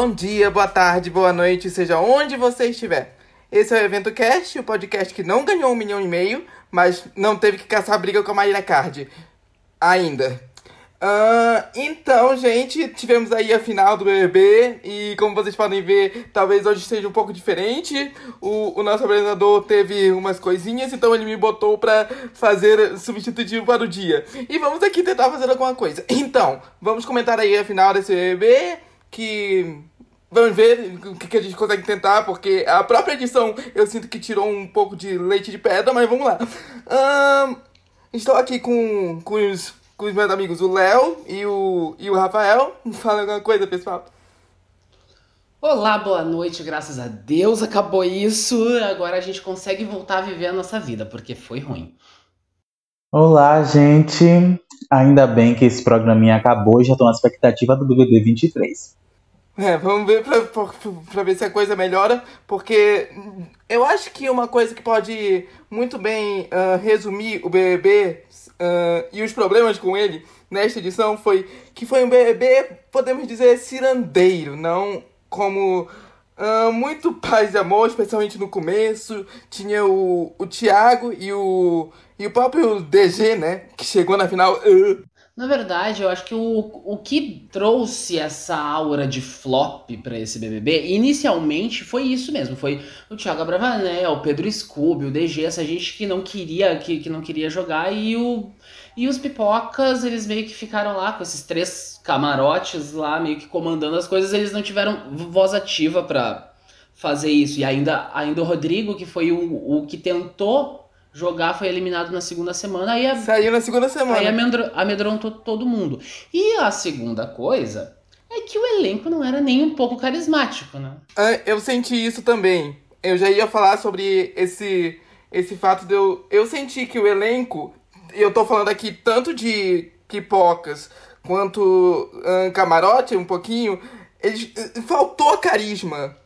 Bom dia, boa tarde, boa noite, seja onde você estiver. Esse é o Evento Cast, o podcast que não ganhou um milhão e meio, mas não teve que caçar briga com a Maíra Card. Ainda. Uh, então, gente, tivemos aí a final do BBB e como vocês podem ver, talvez hoje esteja um pouco diferente. O, o nosso apresentador teve umas coisinhas, então ele me botou pra fazer substitutivo para o dia. E vamos aqui tentar fazer alguma coisa. Então, vamos comentar aí a final desse BBB, que Vamos ver o que a gente consegue tentar, porque a própria edição eu sinto que tirou um pouco de leite de pedra, mas vamos lá. Um, estou aqui com, com os com os meus amigos, o Léo e o, e o Rafael. Fala alguma coisa, pessoal. Olá, boa noite, graças a Deus acabou isso. Agora a gente consegue voltar a viver a nossa vida, porque foi ruim. Olá, gente. Ainda bem que esse programinha acabou e já estou na expectativa do BBB 23. É, vamos ver pra, pra, pra, ver se a coisa melhora, porque eu acho que uma coisa que pode muito bem uh, resumir o BBB uh, e os problemas com ele nesta edição foi que foi um BBB, podemos dizer, cirandeiro, não como uh, muito paz e amor, especialmente no começo. Tinha o, o Thiago e o, e o próprio DG, né, que chegou na final. Uh, na verdade, eu acho que o, o que trouxe essa aura de flop para esse BBB, inicialmente foi isso mesmo, foi o Thiago Abravanel, o Pedro Scooby, o DG, essa gente que não queria que, que não queria jogar e o e os pipocas, eles meio que ficaram lá com esses três camarotes lá, meio que comandando as coisas, eles não tiveram voz ativa para fazer isso. E ainda, ainda o Rodrigo, que foi o, o que tentou jogar, foi eliminado na segunda semana. Aí a, Saiu na segunda semana. Aí amedrontou todo mundo. E a segunda coisa é que o elenco não era nem um pouco carismático, né? Ah, eu senti isso também. Eu já ia falar sobre esse, esse fato de eu. Eu senti que o elenco eu tô falando aqui tanto de pipocas quanto um, camarote, um pouquinho. Eles, faltou carisma.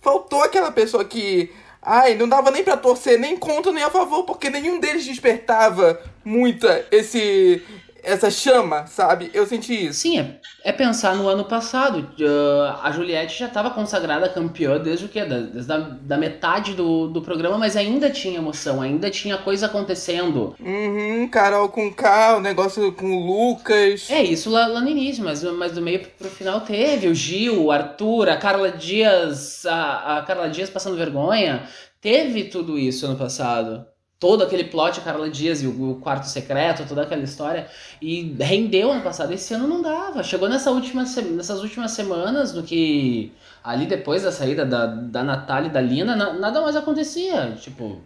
Faltou aquela pessoa que. Ai, não dava nem pra torcer nem contra nem a favor, porque nenhum deles despertava muita esse essa chama, sabe? Eu senti isso. Sim, é, é pensar no ano passado. Uh, a Juliette já estava consagrada campeã desde o quê? Da, desde a, da metade do, do programa, mas ainda tinha emoção, ainda tinha coisa acontecendo. Uhum, Carol com K, o negócio com o Lucas. É, isso lá, lá no início, mas, mas do meio pro final teve. O Gil, o Arthur, a Carla Dias, a, a Carla Dias passando vergonha. Teve tudo isso ano passado todo aquele plot, a Carla Dias e o, quarto secreto, toda aquela história, e rendeu ano passado. Esse ano não dava. Chegou nessa última, nessas últimas semanas, no que ali depois da saída da, da Natália e da Lina, na, nada mais acontecia. Tipo.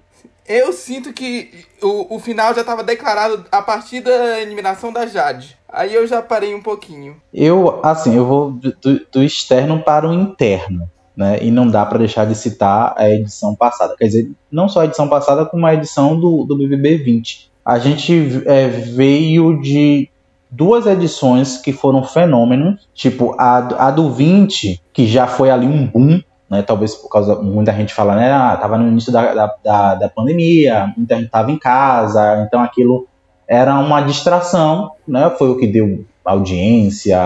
Eu sinto que o, o final já estava declarado a partir da eliminação da Jade. Aí eu já parei um pouquinho. Eu, assim, eu vou do, do externo para o interno né? E não dá para deixar de citar a edição passada. Quer dizer, não só a edição passada, como a edição do, do BBB 20. A gente é, veio de duas edições que foram fenômenos, tipo a, a do 20, que já foi ali um boom, né? Talvez por causa muita gente fala, né? Ah, tava no início da, da, da, da pandemia, muita gente tava em casa, então aquilo era uma distração, né? Foi o que deu audiência,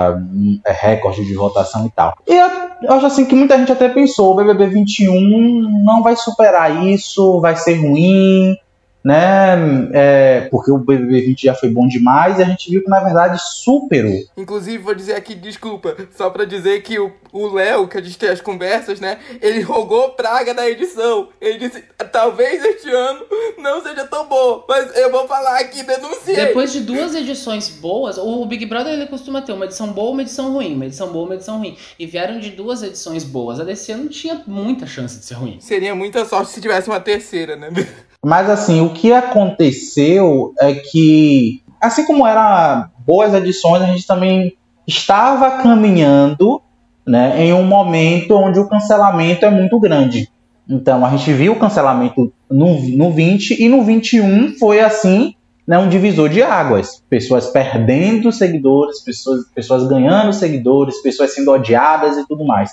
é, recorde de votação e tal. E eu acho assim que muita gente até pensou, o BBB 21 não vai superar isso, vai ser ruim, né? É, porque o BBB 20 já foi bom demais e a gente viu que na verdade superou. Inclusive, vou dizer aqui, desculpa, só pra dizer que o Léo, que a gente tem as conversas, né? Ele rogou praga na edição. Ele disse: talvez este ano não seja tão bom, mas eu vou falar aqui, denunciei. Depois de duas edições boas, o Big Brother ele costuma ter uma edição boa, uma edição ruim, uma edição boa, uma edição ruim. E vieram de duas edições boas. A desse ano tinha muita chance de ser ruim. Seria muita sorte se tivesse uma terceira, né? Mas assim, o que aconteceu é que, assim como eram boas edições, a gente também estava caminhando né, em um momento onde o cancelamento é muito grande. Então a gente viu o cancelamento no, no 20 e no 21 foi assim né, um divisor de águas. Pessoas perdendo seguidores, pessoas, pessoas ganhando seguidores, pessoas sendo odiadas e tudo mais.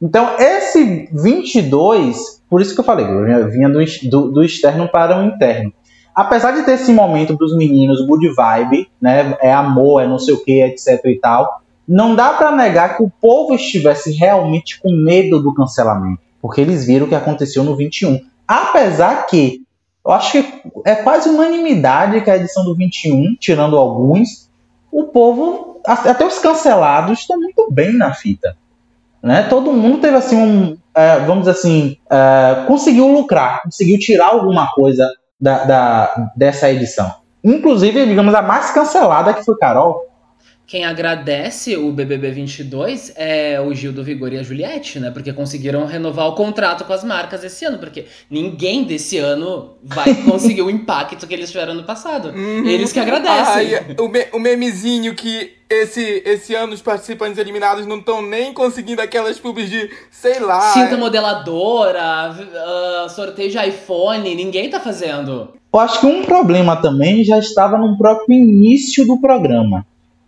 Então, esse 22, por isso que eu falei, eu vinha do, do, do externo para o interno. Apesar de ter esse momento dos meninos good vibe, né? É amor, é não sei o que, etc e tal. não dá para negar que o povo estivesse realmente com medo do cancelamento, porque eles viram o que aconteceu no 21. Apesar que eu acho que é quase unanimidade que a edição do 21, tirando alguns, o povo, até os cancelados, estão muito bem na fita. Né? Todo mundo teve assim um, é, vamos dizer assim, é, conseguiu lucrar, conseguiu tirar alguma coisa da, da, dessa edição. Inclusive, digamos, a mais cancelada que foi Carol. Quem agradece o BBB 22 é o Gil do Vigor e a Juliette, né? Porque conseguiram renovar o contrato com as marcas esse ano. Porque ninguém desse ano vai conseguir o impacto que eles tiveram no passado. Uhum. Eles que agradecem. Ai, o, me, o memezinho que esse, esse ano os participantes eliminados não estão nem conseguindo aquelas pubs de, sei lá. Cinta modeladora, uh, sorteio de iPhone, ninguém tá fazendo. Eu acho que um problema também já estava no próprio início do programa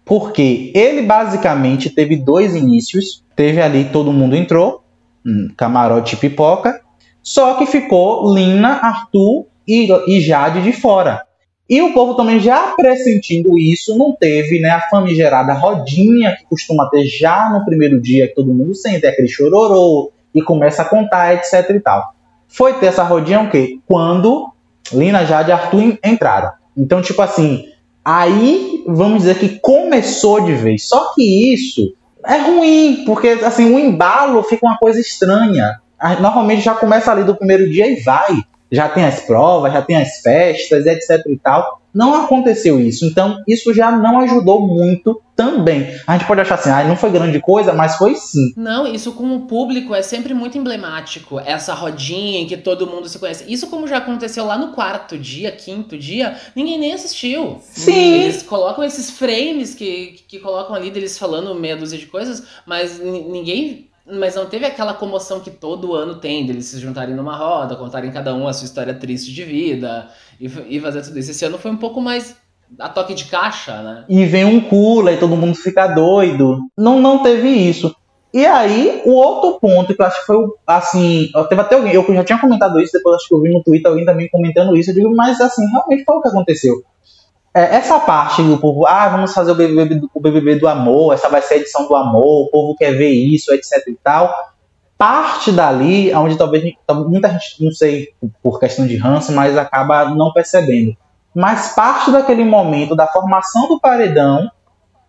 porque ele basicamente teve dois inícios. Teve ali todo mundo entrou, um camarote pipoca, só que ficou Lina, Arthur e, e Jade de fora. E o povo também já pressentindo isso, não teve né, a famigerada rodinha que costuma ter já no primeiro dia, que todo mundo sente, é aquele chororô, e começa a contar, etc e tal. Foi ter essa rodinha o quê? Quando Lina, Jade e Arthur entraram. Então, tipo assim, Aí, vamos dizer que começou de vez. Só que isso é ruim, porque assim, o embalo fica uma coisa estranha. Normalmente já começa ali do primeiro dia e vai já tem as provas, já tem as festas, etc e tal. Não aconteceu isso. Então, isso já não ajudou muito também. A gente pode achar assim, ah, não foi grande coisa, mas foi sim. Não, isso com o público é sempre muito emblemático. Essa rodinha em que todo mundo se conhece. Isso como já aconteceu lá no quarto dia, quinto dia, ninguém nem assistiu. Sim. Eles colocam esses frames que, que colocam ali deles falando meia dúzia de coisas, mas ninguém mas não teve aquela comoção que todo ano tem, deles se juntarem numa roda, contarem cada um a sua história triste de vida e, e fazer tudo isso. Esse ano foi um pouco mais a toque de caixa, né? E vem um cula e todo mundo fica doido. Não, não teve isso. E aí, o outro ponto que eu acho que foi assim. Teve até alguém, eu já tinha comentado isso, depois acho que eu vi no Twitter alguém também comentando isso. Eu digo, mas assim, realmente foi o que aconteceu. É, essa parte do povo, ah, vamos fazer o BBB, o BBB do amor, essa vai ser a edição do amor, o povo quer ver isso, etc e tal. Parte dali, onde talvez muita gente, não sei por questão de ranço, mas acaba não percebendo. Mas parte daquele momento da formação do paredão,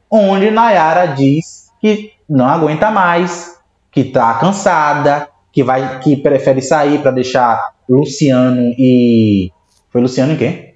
onde Nayara diz que não aguenta mais, que tá cansada, que vai que prefere sair para deixar Luciano e foi Luciano e quem?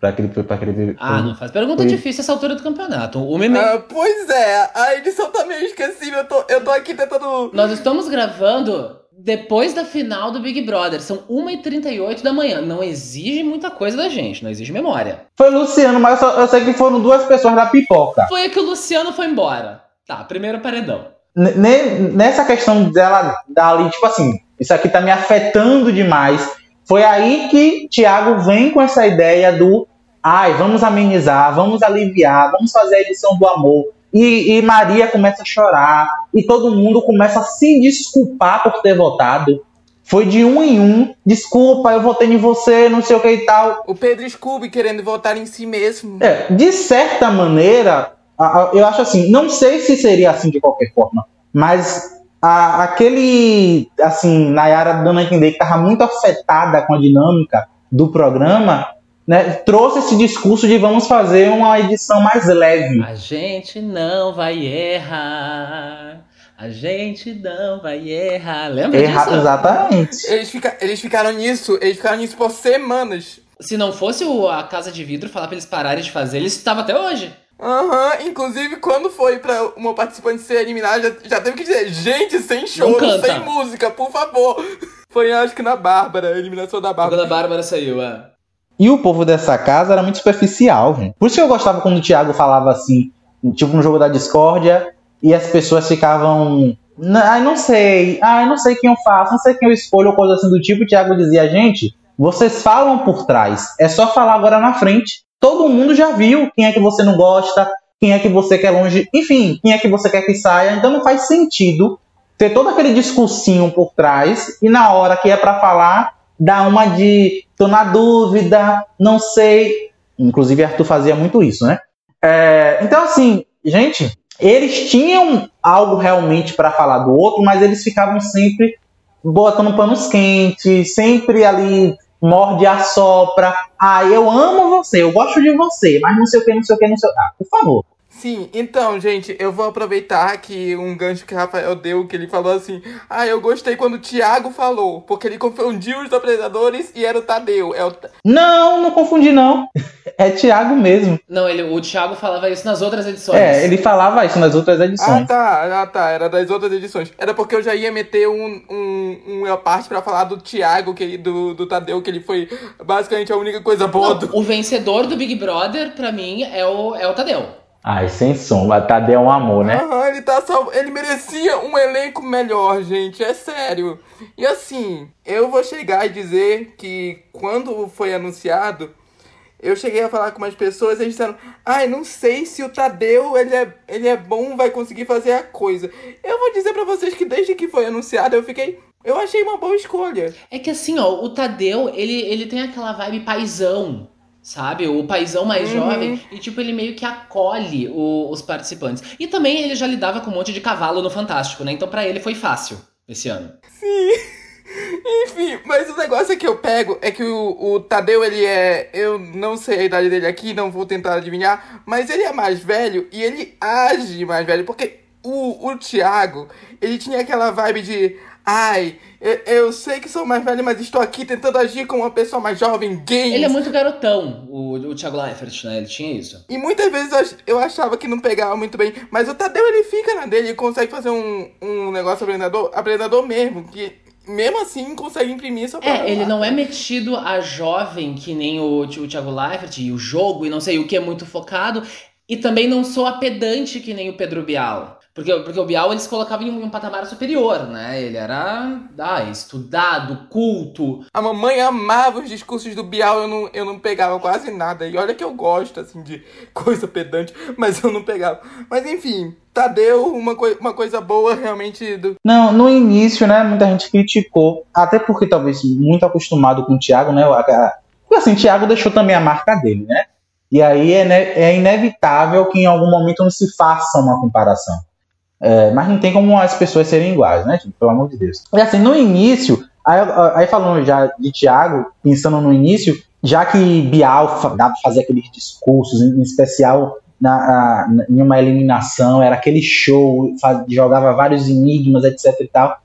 Pra aquele, pra aquele Ah, não faz pergunta foi... difícil essa altura do campeonato. O meme... Ah, pois é, a edição tá meio esquecível. Eu tô, eu tô aqui tentando. Nós estamos gravando depois da final do Big Brother. São 1h38 da manhã. Não exige muita coisa da gente, não exige memória. Foi o Luciano, mas eu, eu sei que foram duas pessoas da pipoca. Foi que o Luciano foi embora. Tá, primeiro paredão. N nessa questão dela dali, tipo assim, isso aqui tá me afetando demais. Foi aí que Thiago vem com essa ideia do ai, vamos amenizar, vamos aliviar, vamos fazer a edição do amor. E, e, Maria começa a chorar, e todo mundo começa a se desculpar por ter votado. Foi de um em um, desculpa, eu votei em você, não sei o que e tal. O Pedro Scooby querendo votar em si mesmo. É, de certa maneira, eu acho assim, não sei se seria assim de qualquer forma, mas a, aquele, assim, Nayara dando a entender que estava muito afetada com a dinâmica do programa, né, trouxe esse discurso de vamos fazer uma edição mais leve. A gente não vai errar. A gente não vai errar. Lembra Erra, disso? Exatamente. Eles, fica, eles ficaram nisso, eles ficaram nisso por semanas. Se não fosse o, a Casa de Vidro falar pra eles pararem de fazer, eles estavam até hoje. Aham, uhum. inclusive quando foi pra uma participante ser eliminada, já, já teve que dizer, gente, sem choro, sem música, por favor. Foi acho que na Bárbara, a eliminação da Bárbara. Quando a Bárbara saiu, é. E o povo dessa casa era muito superficial, gente. Por isso que eu gostava quando o Thiago falava assim, tipo no jogo da discórdia, e as pessoas ficavam. Ai, não sei, ai, não sei quem eu faço, não sei quem eu escolho, ou coisa assim do tipo. O Thiago dizia, gente, vocês falam por trás, é só falar agora na frente. Todo mundo já viu quem é que você não gosta, quem é que você quer longe, enfim, quem é que você quer que saia. Então não faz sentido ter todo aquele discursinho por trás e na hora que é para falar, dar uma de tô na dúvida, não sei. Inclusive, Arthur fazia muito isso, né? É, então, assim, gente, eles tinham algo realmente para falar do outro, mas eles ficavam sempre botando panos quentes, sempre ali morde a sopra. Ah, eu amo você, eu gosto de você, mas não sei o que, não sei o que, não sei o que. Ah, por favor. Sim, então, gente, eu vou aproveitar que um gancho que o Rafael deu, que ele falou assim: Ah, eu gostei quando o Thiago falou, porque ele confundiu os apresentadores e era o Tadeu. É o... Não, não confundi, não. É Thiago mesmo. Não, ele, o Thiago falava isso nas outras edições. É, ele falava isso nas outras edições. Ah, tá, ah, tá, era das outras edições. Era porque eu já ia meter um, um, uma parte pra falar do Thiago, que, do, do Tadeu, que ele foi basicamente a única coisa boa Não, do. O vencedor do Big Brother, pra mim, é o, é o Tadeu. Ai, sem som. Tadeu é um amor, né? Aham, ele tá sal... Ele merecia um elenco melhor, gente. É sério. E assim, eu vou chegar e dizer que quando foi anunciado, eu cheguei a falar com umas pessoas e eles disseram: Ai, não sei se o Tadeu ele é, ele é bom, vai conseguir fazer a coisa. Eu vou dizer pra vocês que desde que foi anunciado, eu fiquei. Eu achei uma boa escolha. É que assim, ó, o Tadeu, ele, ele tem aquela vibe paizão. Sabe? O paizão mais Uhum. jovem. E, tipo, ele meio que acolhe o- os participantes. E também ele já lidava com um monte de cavalo no Fantástico, né? Então pra ele foi fácil esse ano. Sim. Enfim, mas o negócio que eu pego é que o, o Tadeu, ele é. Eu não sei a idade dele aqui, não vou tentar adivinhar, mas ele é mais velho e ele age mais velho, porque o, o Thiago, ele tinha aquela vibe de. Ai, eu, eu sei que sou mais velho, mas estou aqui tentando agir como uma pessoa mais jovem, gay. Ele é muito garotão, o, o Thiago Leifert, né? Ele tinha isso. E muitas vezes eu ach- eu achava que não pegava muito bem, mas o Tadeu ele fica na dele e consegue fazer um, um negócio apresentador, apresentador mesmo, que mesmo assim consegue imprimir sua É, ele não é metido a jovem que nem o, o Thiago Leifert e o jogo e não sei o que é muito focado. E também não sou a pedante que nem o Pedro Bial. Porque, porque o Bial eles colocavam em um, em um patamar superior, né? Ele era ah, estudado, culto. A mamãe amava os discursos do Bial, eu não, eu não pegava quase nada. E olha que eu gosto, assim, de coisa pedante, mas eu não pegava. Mas enfim, Tadeu, uma, coi uma coisa boa realmente do. Não, no início, né, muita gente criticou, até porque talvez muito acostumado com o Thiago, né, porque assim, o Thiago deixou também a marca dele, né, e aí é, é inevitável que em algum momento não se faça uma comparação. É, mas não tem como as pessoas serem iguais, né, gente, pelo amor de Deus. E assim, no início, aí, aí falando já de Thiago, pensando no início, já que Bial dava fazer aqueles discursos, em, em especial na, na- em uma eliminação, era aquele show, faz- jogava vários enigmas, etc e tal.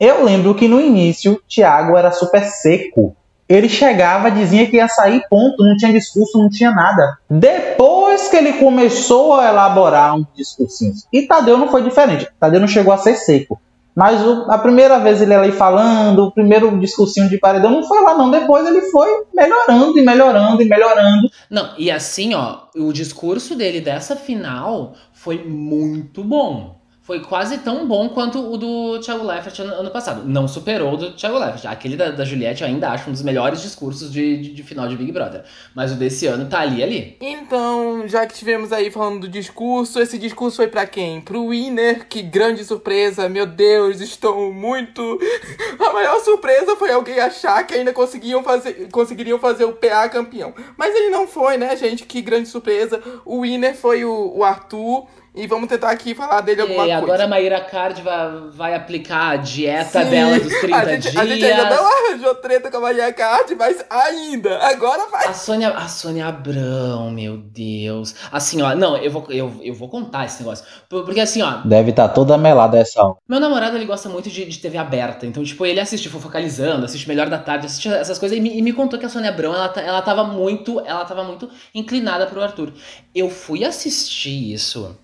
Eu lembro que no início, Thiago era super seco. Ele chegava, dizia que ia sair, ponto, não tinha discurso, não tinha nada. Depois que ele começou a elaborar uns discursinhos. E Tadeu não foi diferente. Tadeu não chegou a ser seco. Mas o- a primeira vez ele ali falando, o primeiro discursinho de paredão não foi lá, não. Depois ele foi melhorando e melhorando e melhorando. Não, e assim, ó, o discurso dele dessa final foi muito bom. Foi quase tão bom quanto o do Thiago Leifert ano, ano passado. Não superou o do Thiago Leifert. Aquele da, da Juliette eu ainda acho um dos melhores discursos de, de, de final de Big Brother. Mas o desse ano tá ali ali. Então, já que estivemos aí falando do discurso, esse discurso foi pra quem? Pro Winner, que grande surpresa, meu Deus, estou muito. A maior surpresa foi alguém achar que ainda conseguiam fazer, conseguiriam fazer o PA campeão. Mas ele não foi, né, gente? Que grande surpresa. O Winner foi o, o Arthur. E vamos tentar aqui falar dele alguma E coisa. agora a Maíra Card vai, vai aplicar a dieta Sim, dela dos 30 a gente, dias. A gente ainda não arranjou treta com a Maria Card, mas ainda, agora vai. A Sônia, a Sônia Abrão, meu Deus. Assim, ó, não, eu vou, eu, eu vou contar esse negócio. Por- Porque assim, ó, Deve estar toda melada essa meu namorado, ele gosta muito de, de TV aberta. Então, tipo, ele assiste Fofocalizando, assiste Melhor da Tarde, assiste essas coisas. E me, e me contou que a Sônia Abrão, ela, ta- ela tava muito, ela tava muito inclinada pro Arthur. Eu fui assistir isso.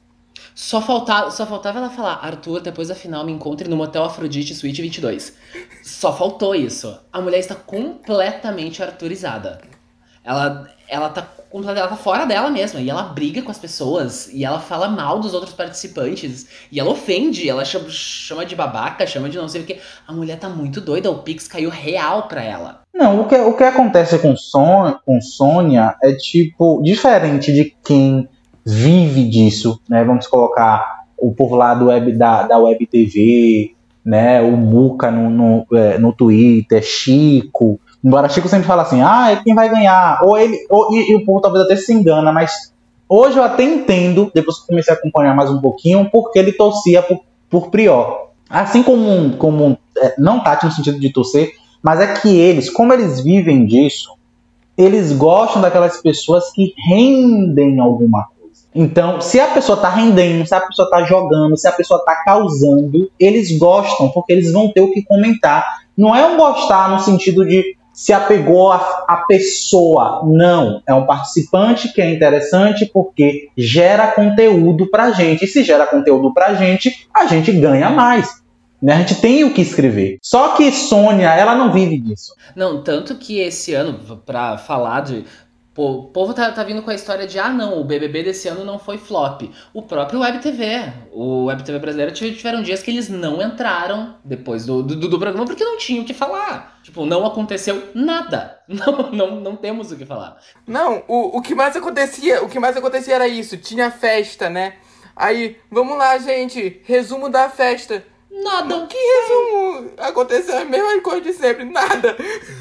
Só faltava, só faltava ela falar, Arthur, depois da final me encontre no Motel Afrodite Suite 22. Só faltou isso. A mulher está completamente arturizada. Ela, ela, tá, ela tá fora dela mesma. E ela briga com as pessoas. E ela fala mal dos outros participantes. E ela ofende. Ela chama, chama de babaca, chama de não sei o que. A mulher tá muito doida. O Pix caiu real pra ela. Não, o que, o que acontece com, Son, com Sônia é tipo diferente de quem vive disso, né? Vamos colocar o povo lá do web, da, da Web TV, né? O Muca no, no, é, no Twitter, Chico. Embora Chico sempre fala assim, ah, é quem vai ganhar. Ou ele. Ou, e, e o povo talvez até se engana, mas Hoje eu até entendo, depois que comecei a acompanhar mais um pouquinho, porque ele torcia por, por Prior. Assim como, como é, não Tati no sentido de torcer, mas é que eles, como eles vivem disso, eles gostam daquelas pessoas que rendem alguma. Então, se a pessoa está rendendo, se a pessoa está jogando, se a pessoa está causando, eles gostam, porque eles vão ter o que comentar. Não é um gostar no sentido de se apegou a, a pessoa. Não. É um participante que é interessante porque gera conteúdo pra gente. E se gera conteúdo pra gente, a gente ganha mais. Né? A gente tem o que escrever. Só que Sônia, ela não vive disso. Não, tanto que esse ano, para falar de Pô, o povo tá, tá vindo com a história de, ah, não, o BBB desse ano não foi flop. O próprio Web TV, o Web TV brasileiro tiveram dias que eles não entraram depois do, do, do programa porque não tinham o que falar. Tipo, não aconteceu nada. Não, não, não temos o que falar. Não, o, o que mais acontecia, o que mais acontecia era isso, tinha festa, né? Aí, vamos lá, gente, resumo da festa. Nada. Que resumo? Aconteceu a mesma coisa de sempre, nada.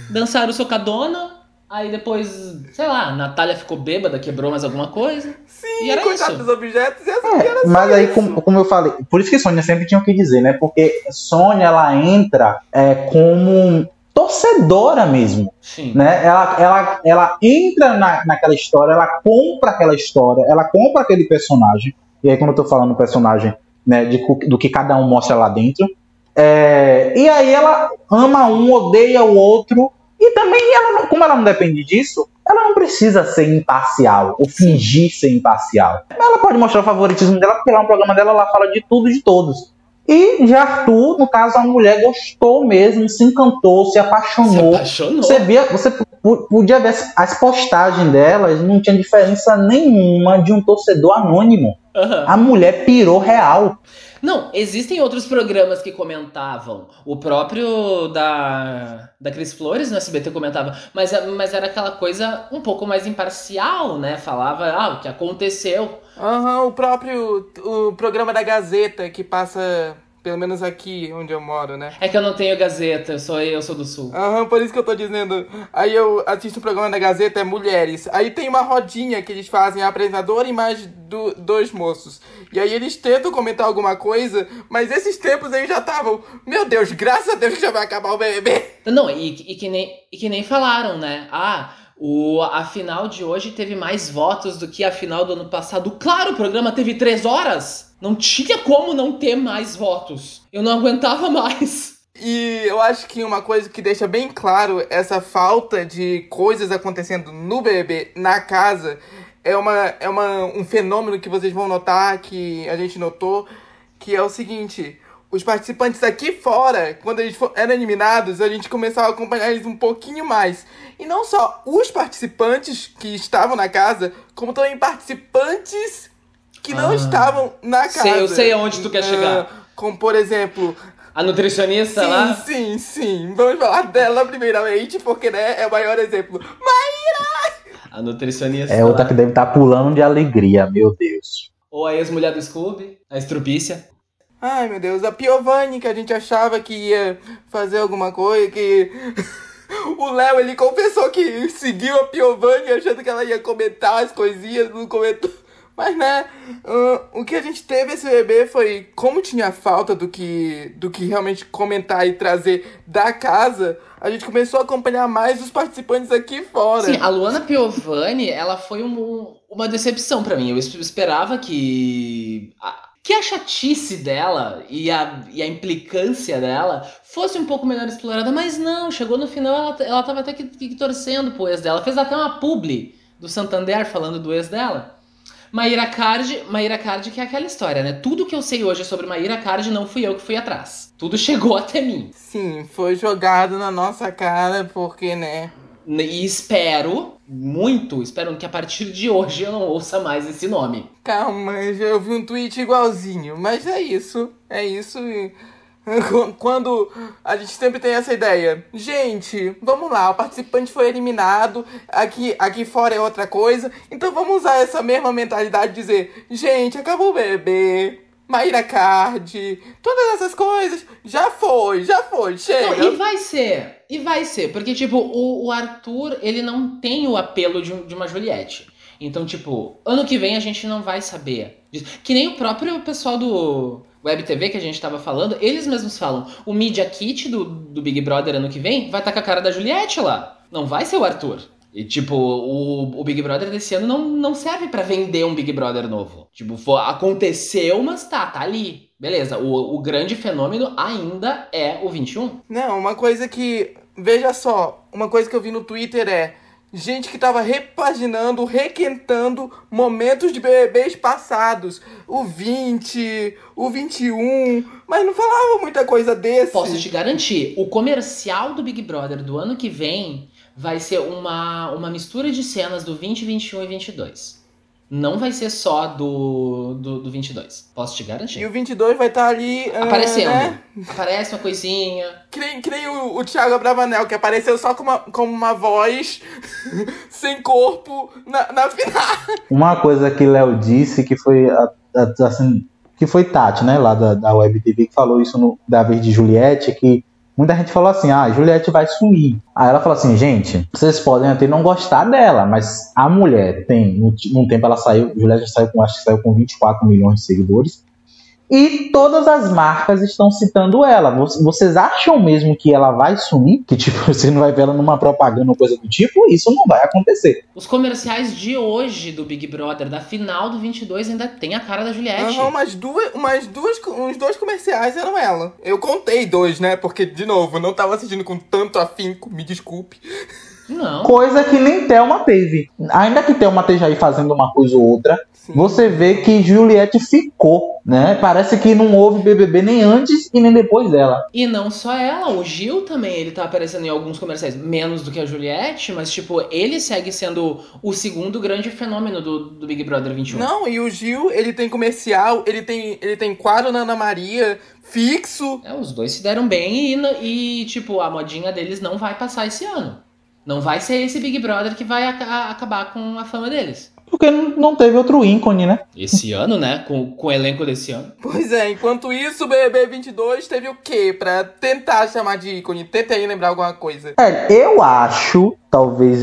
Dançaram socadona, Aí depois, sei lá, a Natália ficou bêbada, quebrou mais alguma coisa. Sim, e era coitado isso. dos objetos e assim, É, era mas aí, como, como eu falei, por isso que Sônia sempre tinha o que dizer, né? Porque Sônia, ela entra é, como torcedora mesmo, Sim. né? Ela, ela, ela entra na, naquela história, ela compra aquela história, ela compra aquele personagem. E aí, quando eu tô falando personagem, né, de, do que cada um mostra lá dentro. É, e aí ela ama um, odeia o outro. E também, ela, não- como ela não depende disso, ela não precisa ser imparcial ou fingir ser imparcial. Ela pode mostrar o favoritismo dela, porque lá no programa dela ela fala de tudo e de todos. E de Arthur, no caso, a mulher gostou mesmo, se encantou, se Se apaixonou. apaixonou. Você via, você podia ver as- postagens delas, não tinha diferença nenhuma de um torcedor anônimo. Aham. A mulher pirou real. Não, existem outros programas que comentavam. O próprio da, da Cris Flores no SBT comentava. Mas, mas era aquela coisa um pouco mais imparcial, né? Falava ah, o que aconteceu. Aham, o próprio o programa da Gazeta que passa, pelo menos aqui onde eu moro, né? É que eu não tenho Gazeta, eu sou, eu sou do Sul. Aham, por isso que eu tô dizendo. Aí eu assisto o programa da Gazeta, é Mulheres. Aí tem uma rodinha que eles fazem, a apresentadora e mais do- dois moços. E aí eles tentam comentar alguma coisa, mas esses tempos aí já estavam. Meu Deus, graças a Deus que já vai acabar o BBB. Não, e, e, que nem, e que nem falaram, né? Ah, o, a final de hoje teve mais votos do que a final do ano passado. Claro, o programa teve três horas. Não tinha como não ter mais votos. Eu não aguentava mais. E eu acho que uma coisa que deixa bem claro essa falta de coisas acontecendo no BBB na casa é, uma, é uma, um fenômeno que vocês vão notar, que a gente notou, que é o seguinte. Os participantes aqui fora, quando eles eram eliminados, a gente começava a acompanhar eles um pouquinho mais. E não só os participantes que estavam na casa, como também participantes que não Ah. estavam na casa. Sei, eu sei aonde tu quer Ah, chegar. Como, por exemplo, A nutricionista Sim, lá. sim, sim. Vamos falar dela primeiramente, porque né, é o maior exemplo. A nutricionista É outra lá. que deve estar pulando de alegria, meu Deus. Ou a ex-mulher do Scooby, a estrupícia. Ai, meu Deus, a Piovani, que a gente achava que ia fazer alguma coisa, que. O Léo, ele confessou que seguiu a Piovani achando que ela ia comentar as coisinhas, não comentou. Mas, né, ah, o que a gente teve esse bebê foi, como tinha falta do que, do que realmente comentar e trazer da casa, a gente começou a acompanhar mais os participantes aqui fora. Sim, a Luana Piovani, ela foi um- uma decepção pra mim. Eu es- esperava que. a- que a chatice dela e a, e a implicância dela fosse um pouco melhor explorada, mas não, chegou no final, ela, ela tava até que, que torcendo pro ex dela. Fez até uma publi do Santander falando do ex dela. Maíra Card, Maíra Card que é aquela história, né? Tudo que eu sei hoje sobre Maíra Card não fui eu que fui atrás. Tudo chegou até mim. Sim, foi jogado na nossa cara, porque, né? E espero, muito, espero que a partir de hoje eu não ouça mais esse nome. Calma, eu vi um tweet igualzinho, mas é isso, é isso. e- Quando a gente sempre tem essa ideia, gente, vamos lá, o participante foi eliminado, aqui, aqui fora é outra coisa, então vamos usar essa mesma mentalidade de dizer, gente, acabou o bebê, Maíra Card, todas essas coisas, já foi, já foi, chega. Não, e vai ser, e vai ser, porque tipo, o, o Arthur, ele não tem o apelo de, de uma Juliette. Então, tipo, ano que vem a gente não vai saber. Que nem o próprio pessoal do Web TV que a gente tava falando, eles mesmos falam: o Media Kit do, do Big Brother ano que vem vai estar tá com a cara da Juliette lá. Não vai ser o Arthur. E, tipo, o, o Big Brother desse ano não, não serve para vender um Big Brother novo. Tipo, for, aconteceu, mas tá, tá ali. Beleza, o, o grande fenômeno ainda é o 21. Não, uma coisa que. Veja só, uma coisa que eu vi no Twitter é gente que tava repaginando, requentando momentos de BBBs passados. O 20, o 21, mas não falava muita coisa desse. Posso te garantir, o comercial do Big Brother do ano que vem vai ser uma, uma mistura de cenas do 20, 21 e 22. Não vai ser só do, do, do 22. Posso te garantir. E o 22 vai estar tá ali. Ah, Aparecendo. Uh, né? Aparece uma coisinha. Que nem, que nem o, o Thiago Bravanel, que apareceu só com uma, com uma voz sem corpo na, na final. Uma coisa que Léo disse que foi assim. Que foi Tati, né? Lá da, da Web TV, que falou isso no, da vez de Juliette, que Muita gente falou assim: ah, Juliette vai sumir. Aí ela falou assim: gente, vocês podem até não gostar dela, mas a mulher tem, num tempo ela saiu, Juliette saiu com, acho que saiu com 24 milhões de seguidores. E todas as marcas estão citando ela. Vocês acham mesmo que ela vai sumir? Que tipo, você não vai ver ela numa propaganda ou coisa do tipo? Isso não vai acontecer. Os comerciais de hoje do Big Brother, da final do 22, ainda tem a cara da Juliette. Não, mas duas, umas duas, uns dois comerciais eram ela. Eu contei dois, né? Porque, de novo, não tava assistindo com tanto afinco, me desculpe. Não. Coisa que nem Thelma teve. Ainda que Thelma esteja aí fazendo uma coisa ou outra, Sim. você vê que Juliette ficou, né? Parece que não houve BBB nem antes e nem depois dela. E não só ela, o Gil também, ele tá aparecendo em alguns comerciais, menos do que a Juliette, mas tipo, ele segue sendo o segundo grande fenômeno do, do Big Brother 21. Não, e o Gil, ele tem comercial, ele tem, ele tem quadro na Ana Maria, fixo. É, os dois se deram bem e, e, tipo, a modinha deles não vai passar esse ano. Não vai ser esse Big Brother que vai acabar com a fama deles. Porque não teve outro ícone, né? Esse ano, né? Com, com o elenco desse ano. Pois é, enquanto isso, o BBB 22 teve o quê? Pra tentar chamar de ícone. Tenta aí lembrar alguma coisa. É, eu acho, talvez.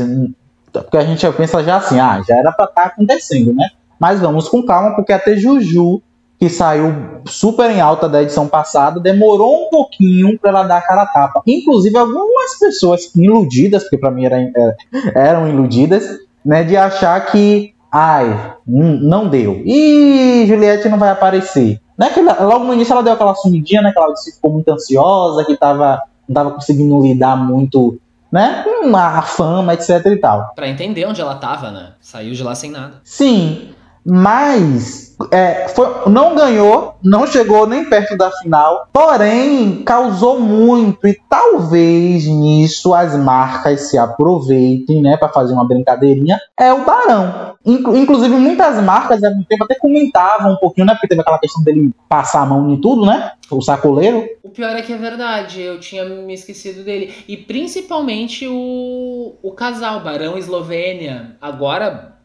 Porque a gente pensa já assim, ah, já era pra estar tá acontecendo, né? Mas vamos com calma, porque até Juju que saiu super em alta da edição passada, demorou um pouquinho para ela dar a cara a tapa. Inclusive, algumas pessoas iludidas, porque para mim era, era, eram iludidas, né, de achar que, ai, não deu. E Juliette não vai aparecer. Né, que logo no início ela deu aquela sumidinha, né, que ela ficou muito ansiosa, que tava, não tava conseguindo lidar muito né? A fama, etc e tal. Pra entender onde ela tava, né? Saiu de lá sem nada. Sim, mas é, foi, não ganhou, não chegou nem perto da final, porém causou muito e talvez nisso as marcas se aproveitem, né, para fazer uma brincadeirinha. É o Barão. inclusive muitas marcas há tempo até comentavam um pouquinho, né, porque teve aquela questão dele passar a mão em tudo, né, o sacoleiro. O pior é que é verdade, eu tinha me esquecido dele e principalmente o, o casal Barão Eslovênia. Agora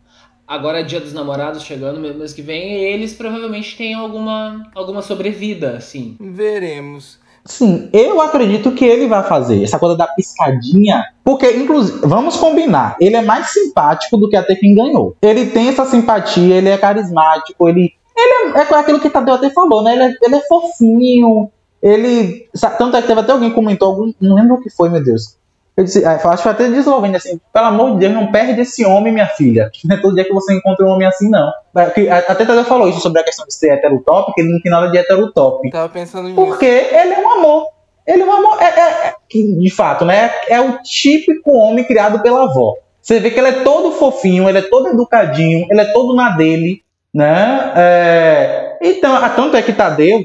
agora é dia dos namorados chegando mês que vem, e eles provavelmente têm alguma, alguma sobrevida, assim. Veremos. Sim, eu acredito que ele vai fazer essa coisa da piscadinha, porque, inclusive, vamos combinar, ele é mais simpático do que até quem ganhou. Ele tem essa simpatia, ele é carismático, ele, ele é, é aquilo que Tadeu até falou, né? Ele é, ele é fofinho, ele. Tanto é que teve até alguém que comentou, algum, não lembro o que foi, meu Deus. Eu disse, é, acho que até de Eslovênia, assim, pelo amor de Deus, não perde esse homem, minha filha. Não é todo dia que você encontra um homem assim, não. Até Tadeu falou isso sobre a questão de ser heterotop, que ele não tem nada de heterotop. Tava pensando nisso. Porque ele é um amor. Ele é um amor. É, é, é, de fato, né? É o típico homem criado pela avó. Você vê que ele é todo fofinho, ele é todo educadinho, ele é todo na dele, né? É, então, tanto é que Tadeu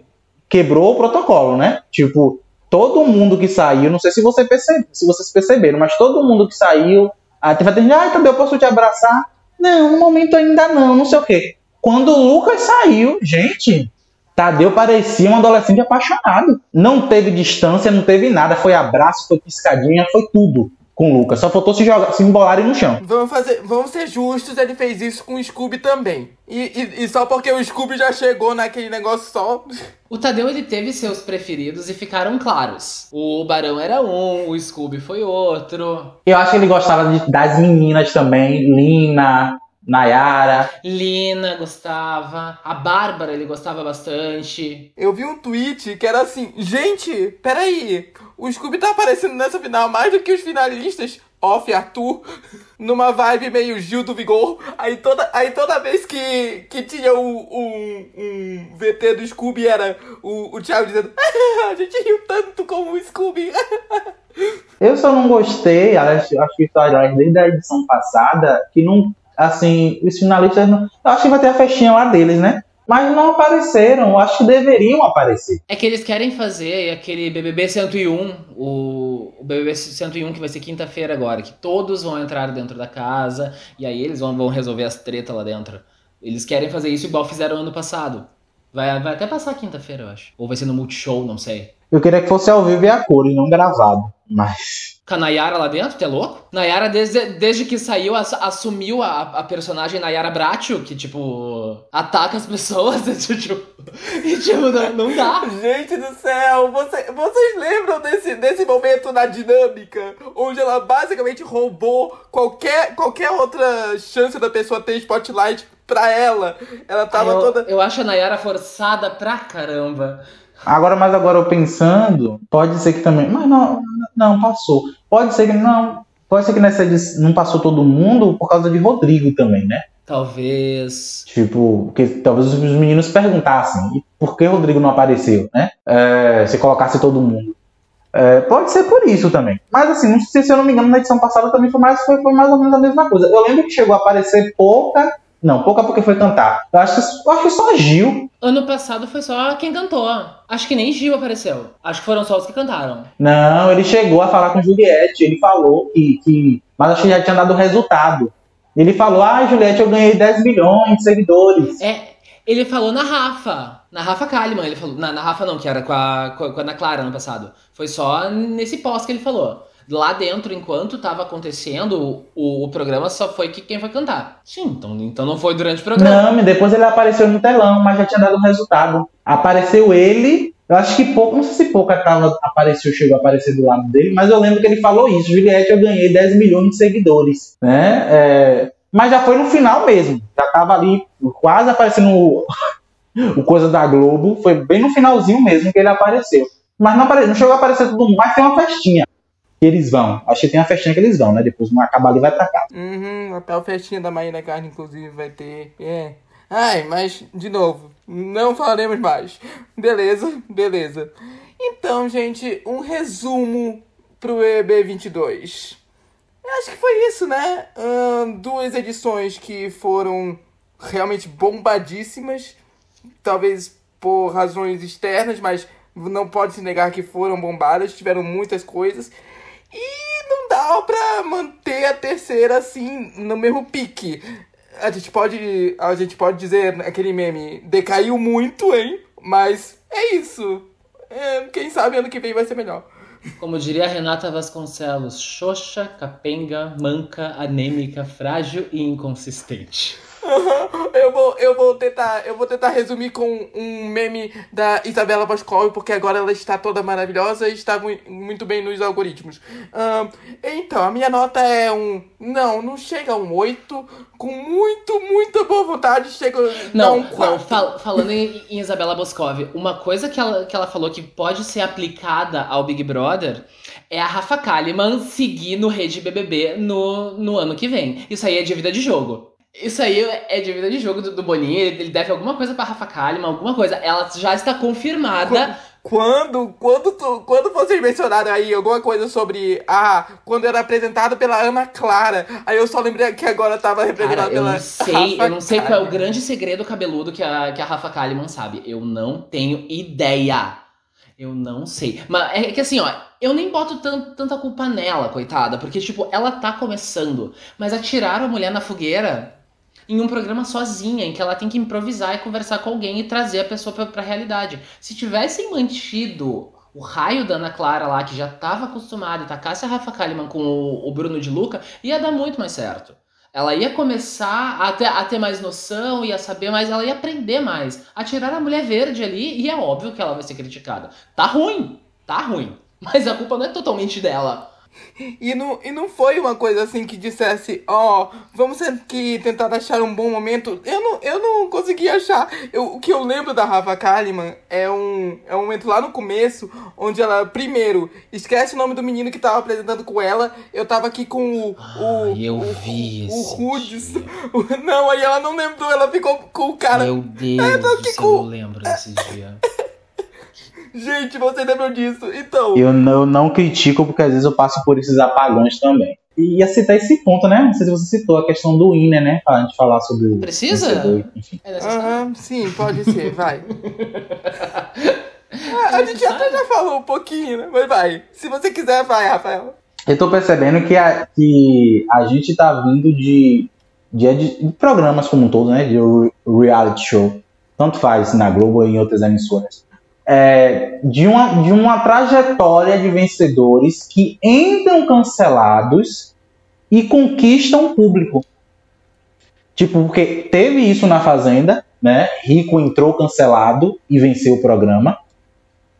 quebrou o protocolo, né? Tipo, todo mundo que saiu, não sei se, você percebe, se vocês perceberam, mas todo mundo que saiu, até gente, ah, Tadeu, posso te abraçar? Não, no momento ainda não, não sei o quê. Quando o Lucas saiu, gente, Tadeu parecia um adolescente apaixonado. Não teve distância, não teve nada, foi abraço, foi piscadinha, foi tudo com o Lucas. Só faltou se, jogar, se embolarem no chão. Vamos, fazer, vamos ser justos, ele fez isso com o Scooby também. E, e, e, só porque o Scooby já chegou naquele negócio só. O Tadeu ele teve seus preferidos e ficaram claros. O Barão era um, o Scooby foi outro. Eu acho que ele gostava de, das meninas também, Lina, Nayara. Lina gostava. A Bárbara ele gostava bastante. Eu vi um tweet que era assim: gente, peraí, o Scooby tá aparecendo nessa final mais do que os finalistas. Off Arthur, numa vibe meio Gil do Vigor. Aí toda, aí toda vez que, que tinha um, um, um VT do Scooby era o, o Thiago dizendo: a gente riu tanto como o Scooby. Eu só não gostei, acho, acho que história desde a edição passada, que não, assim, os finalistas, não, eu acho que vai ter a festinha lá deles, né? Mas não apareceram, acho que deveriam aparecer. É que eles querem fazer aquele BBB 101, o, o BBB 101 que vai ser quinta-feira agora, que todos vão entrar dentro da casa e aí eles vão, vão resolver as tretas lá dentro. Eles querem fazer isso igual fizeram ano passado. Vai, vai até passar quinta-feira, eu acho. Ou vai ser no Multishow, não sei. Eu queria que fosse ao vivo e a cor e não gravado, mas. Com a Nayara lá dentro, tu é louco? Nayara, desde, desde que saiu, ass- assumiu a, a personagem Nayara Bracho, que, tipo, ataca as pessoas, e, tipo, e, tipo não, não dá. Gente do céu, você- vocês lembram desse, desse momento na dinâmica? Onde ela basicamente roubou qualquer, qualquer outra chance da pessoa ter spotlight pra ela. Ela tava eu, toda. eu acho a Nayara forçada pra caramba. Agora, mas agora eu pensando, pode ser que também. Mas não, não, passou. Pode ser que não. Pode ser que nessa edição não passou todo mundo por causa de Rodrigo também, né? Talvez. Tipo, porque talvez os meninos perguntassem "E por que Rodrigo não apareceu, né? É, se colocasse todo mundo. É, pode ser por isso também. Mas assim, não sei se eu não me engano, na edição passada também foi mais, foi, foi mais ou menos a mesma coisa. Eu lembro que chegou a aparecer pouca. Não, pouca porque foi cantar. Eu acho que, eu acho que só Gil. Ano passado foi só quem cantou. Acho que nem Gil apareceu. Acho que foram só os que cantaram. Não, ele chegou a falar com Juliette. Ele falou que. que mas acho que já tinha dado o resultado. Ele falou: Ah, Juliette, eu ganhei 10 milhões de seguidores. É, ele falou na Rafa. Na Rafa Kalimann, ele falou. Na, na Rafa não, que era com a, com a com a Ana Clara ano passado. Foi só nesse pós que ele falou. Lá dentro, enquanto tava acontecendo, o, o programa só foi que quem foi cantar. Sim, então, então não foi durante o programa. Não, depois ele apareceu no telão, mas já tinha dado o resultado. Apareceu ele, eu acho que pouco, não sei se pouco tava, apareceu, chegou a aparecer do lado dele, mas eu lembro que ele falou isso, Juliette, eu ganhei 10 milhões de seguidores, né? É, mas já foi no final mesmo, já tava ali quase aparecendo o, o coisa da Globo, foi bem no finalzinho mesmo que ele apareceu. Mas não, apare, não chegou a aparecer mundo, mas tem uma festinha que eles vão. Acho que tem uma festinha que eles vão, né? Depois vão acabar ali vai pra casa. Uhum, até a festinha da Maíra Carne, inclusive, vai ter. É. Ai, mas, de novo, não falaremos mais. Beleza, beleza. Então, gente, um resumo pro EB22. Eu acho que foi isso, né? Duas edições que foram realmente bombadíssimas. Talvez por razões externas, mas não pode se negar que foram bombadas. Tiveram muitas coisas. E não dá pra manter a terceira assim no mesmo pique. A gente pode, a gente pode dizer aquele meme, decaiu muito, hein? Mas é isso. É, quem sabe ano que vem vai ser melhor. Como diria Renata Vasconcelos, xoxa, capenga, manca, anêmica, frágil e inconsistente. Eu vou, eu vou tentar, eu vou tentar resumir com um meme da Isabela Boscov, porque agora ela está toda maravilhosa e está mu- muito bem nos algoritmos. Então, a minha nota é um. Não, não chega a um 8. Com muito, muita boa vontade, chega a Não, um 4. não fal- falando em, em Isabela Boscov, uma coisa que ela, que ela falou que pode ser aplicada ao Big Brother é a Rafa Kalimann seguir no Rede BBB no, no ano que vem. Isso aí é de vida de jogo. Isso aí é de vida de jogo do, do Boninho, ele, deve alguma coisa pra Rafa Kalimann, alguma coisa. Ela já está confirmada. Quando, quando, tu, quando vocês mencionaram aí alguma coisa sobre. Ah, quando era apresentado pela Ana Clara. Aí eu só lembrei que agora tava representado Cara, eu pela. não sei, Rafa eu não sei qual é o grande segredo cabeludo que a, que a Rafa Kalimann sabe. Eu não tenho ideia. Eu não sei. Mas é que assim, ó, eu nem boto tan- tanta culpa nela, coitada. Porque, tipo, ela tá começando. Mas atiraram a mulher na fogueira em um programa sozinha, em que ela tem que improvisar e conversar com alguém e trazer a pessoa pra, pra realidade. Se tivessem mantido o raio da Ana Clara lá, que já tava acostumada, e tacasse a Rafa Kalimann com o, o Bruno de Luca, ia dar muito mais certo. Ela ia começar a ter, a ter mais noção, ia saber mais, ela ia aprender mais. Atirar a mulher verde ali, e é óbvio que ela vai ser criticada. Tá ruim, tá ruim. Mas a culpa não é totalmente dela. E não, e não foi uma coisa assim que dissesse, ó, oh, vamos aqui tentar achar um bom momento. Eu não, eu não consegui achar. Eu, o que eu lembro da Rafa Kalimann é um, é um momento lá no começo, onde ela, primeiro, esquece o nome do menino que tava apresentando com ela. Eu tava aqui com o. o eu o, vi o, o Rudes. Não, aí ela não lembrou, ela ficou com o cara. Meu Deus, eu, tô aqui com... eu lembro desse dia. Gente, você lembrou disso? Então. Eu não, eu não critico, porque às vezes eu passo por esses apagões também. E ia citar esse ponto, né? Não sei se você citou a questão do Inner, né? Pra gente falar sobre o. Precisa? É uhum, sim, pode ser, vai. a, a gente até já falou um pouquinho, né? Mas vai. Se você quiser, vai, Rafael. Eu tô percebendo que a, que a gente tá vindo de, de, de programas como um todo, né? De reality show. Tanto faz na Globo ou em outras emissoras é, de, uma, de uma trajetória de vencedores que entram cancelados e conquistam o público. Tipo, porque teve isso na Fazenda, né? Rico entrou cancelado e venceu o programa.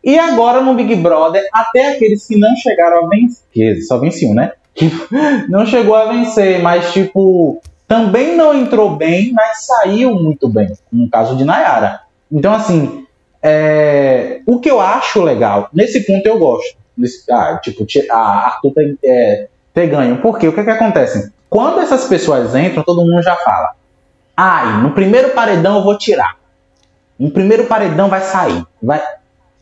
E agora no Big Brother, até aqueles que não chegaram a vencer, só venciam, né? não chegou a vencer, mas tipo, também não entrou bem, mas saiu muito bem, no caso de Nayara. Então, assim, é, o que eu acho legal, nesse ponto eu gosto. Nesse, ah, tipo, a Arthur ter, é, ganho. Porque o que, que acontece? Quando essas pessoas entram, todo mundo já fala. Ai, no primeiro paredão eu vou tirar. No primeiro paredão vai sair. Vai...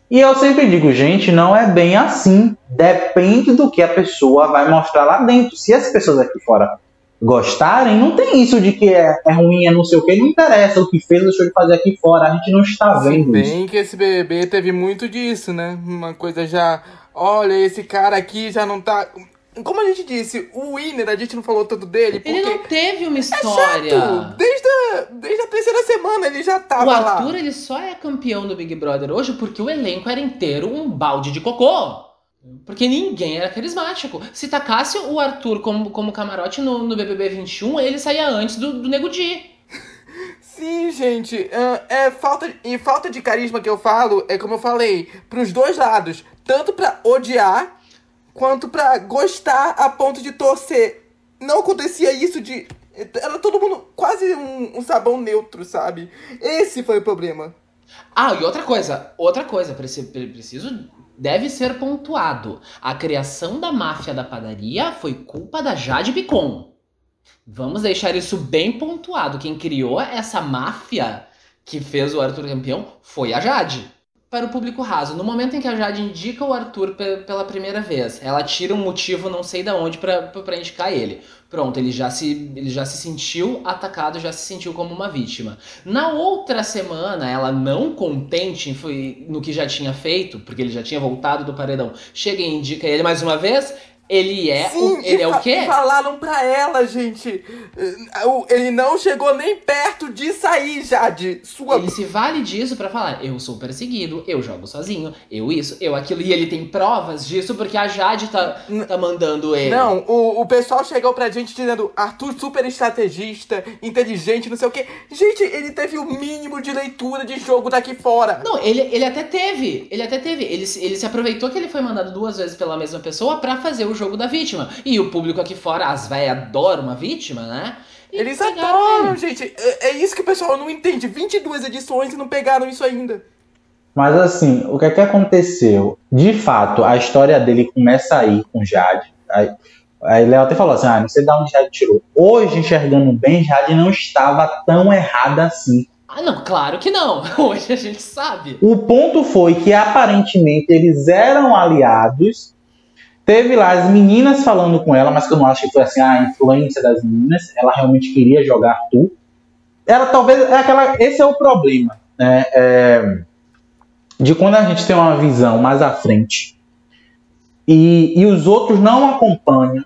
E eu sempre digo, gente, não é bem assim. Depende do que a pessoa vai mostrar lá dentro. Se as pessoas aqui fora gostarem, não tem isso de que é, é ruim, é não sei o que, não interessa o que fez, deixou de fazer aqui fora, a gente não está vendo bem isso. Bem que esse BBB teve muito disso, né? Uma coisa já, olha, esse cara aqui já não tá... Como a gente disse, o Winner, a gente não falou tanto dele, porque... Ele não teve uma história. É chato. Desde a, desde a terceira semana ele já tava lá. O Arthur, lá. ele só é campeão do Big Brother hoje porque o elenco era inteiro um balde de cocô. Porque ninguém era carismático. Se tacasse o Arthur como, como camarote no, no BBB 21, ele saía antes do, do Nego Di. Sim, gente. É falta, e falta de carisma que eu falo, é como eu falei, pros dois lados. Tanto pra odiar, quanto pra gostar a ponto de torcer. Não acontecia isso de. Era todo mundo quase um, um sabão neutro, sabe? Esse foi o problema. Ah, e outra coisa, outra coisa, preciso deve ser pontuado. A criação da máfia da padaria foi culpa da Jade Picon. Vamos deixar isso bem pontuado. Quem criou essa máfia que fez o Arthur campeão foi a Jade para o público raso. No momento em que a Jade indica o Arthur pela primeira vez, ela tira um motivo não sei de onde para indicar ele. Pronto, ele já, se, ele já se sentiu atacado, já se sentiu como uma vítima. Na outra semana, ela não contente no que já tinha feito, porque ele já tinha voltado do paredão, chega e indica ele mais uma vez, ele é, Sim, o, ele é o quê? Falaram pra ela, gente. Ele não chegou nem perto de sair já de sua. Ele se vale disso para falar: eu sou perseguido, eu jogo sozinho, eu isso, eu aquilo. E ele tem provas disso porque a Jade tá, tá mandando ele. Não, o, o pessoal chegou pra gente dizendo: Arthur, super estrategista, inteligente, não sei o quê. Gente, ele teve o mínimo de leitura de jogo daqui fora. Não, ele, ele até teve. Ele até teve. Ele, ele se aproveitou que ele foi mandado duas vezes pela mesma pessoa para fazer o jogo da vítima. E o público aqui fora, as velhas adoram uma vítima, né? E Eles adoram, ele. gente. É, é, isso que o pessoal não entende. 22 edições e não pegaram isso ainda. Mas assim, o que é que aconteceu? De fato, a história dele começa aí com Jade. Aí, aí Léo até falou assim: ah, não sei de onde Jade tirou. Hoje, enxergando bem, Jade não estava tão errada assim. Ah, não, claro que não. Hoje a gente sabe. O ponto foi que aparentemente eles eram aliados Teve lá as meninas falando com ela, mas que eu não acho que foi assim a influência das meninas. Ela realmente queria jogar tu. Ela talvez é aquela. Esse é o problema, né? É, de quando a gente tem uma visão mais à frente e, e os outros não acompanham.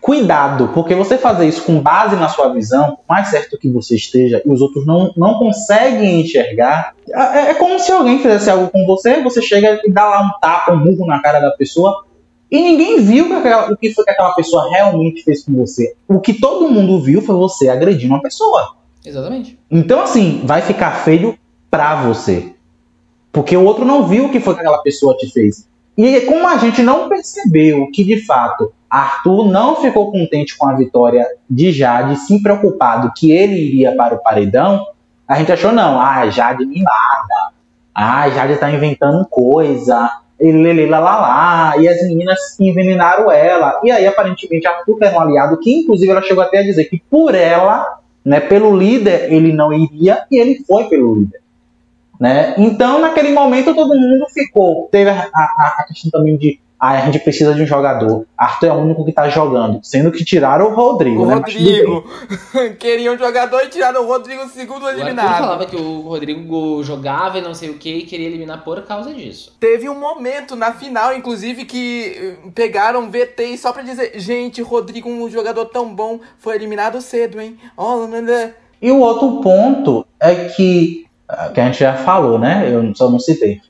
Cuidado, porque você fazer isso com base na sua visão, por mais certo que você esteja, e os outros não, não conseguem enxergar, é, é como se alguém fizesse algo com você, você chega e dá lá um tapa, um burro na cara da pessoa, e ninguém viu que aquela, o que foi que aquela pessoa realmente fez com você. O que todo mundo viu foi você agredindo uma pessoa. Exatamente. Então, assim, vai ficar feio pra você. Porque o outro não viu o que foi que aquela pessoa te fez. E como a gente não percebeu que, de fato, Arthur não ficou contente com a vitória de Jade, sim preocupado que ele iria para o paredão, a gente achou não, ah, Jade mimada, ah, Jade tá inventando coisa, lá, e as meninas envenenaram ela. E aí, aparentemente, Arthur era um aliado, que inclusive ela chegou até a dizer que por ela, né, pelo líder, ele não iria, e ele foi pelo líder. Né? Então, naquele momento, todo mundo ficou. Teve a, a, a questão também de ah, a gente precisa de um jogador. Arthur é o único que tá jogando. Sendo que tiraram o Rodrigo. O né? Rodrigo. Queriam um jogador e tiraram o Rodrigo segundo eliminado. O falava que o Rodrigo jogava e não sei o que e queria eliminar por causa disso. Teve um momento na final, inclusive, que eh, pegaram VT só pra dizer: gente, Rodrigo, um jogador tão bom, foi eliminado cedo, hein? Oh, e o outro ponto é que, ah, que a gente já falou, né? Eu só não citei.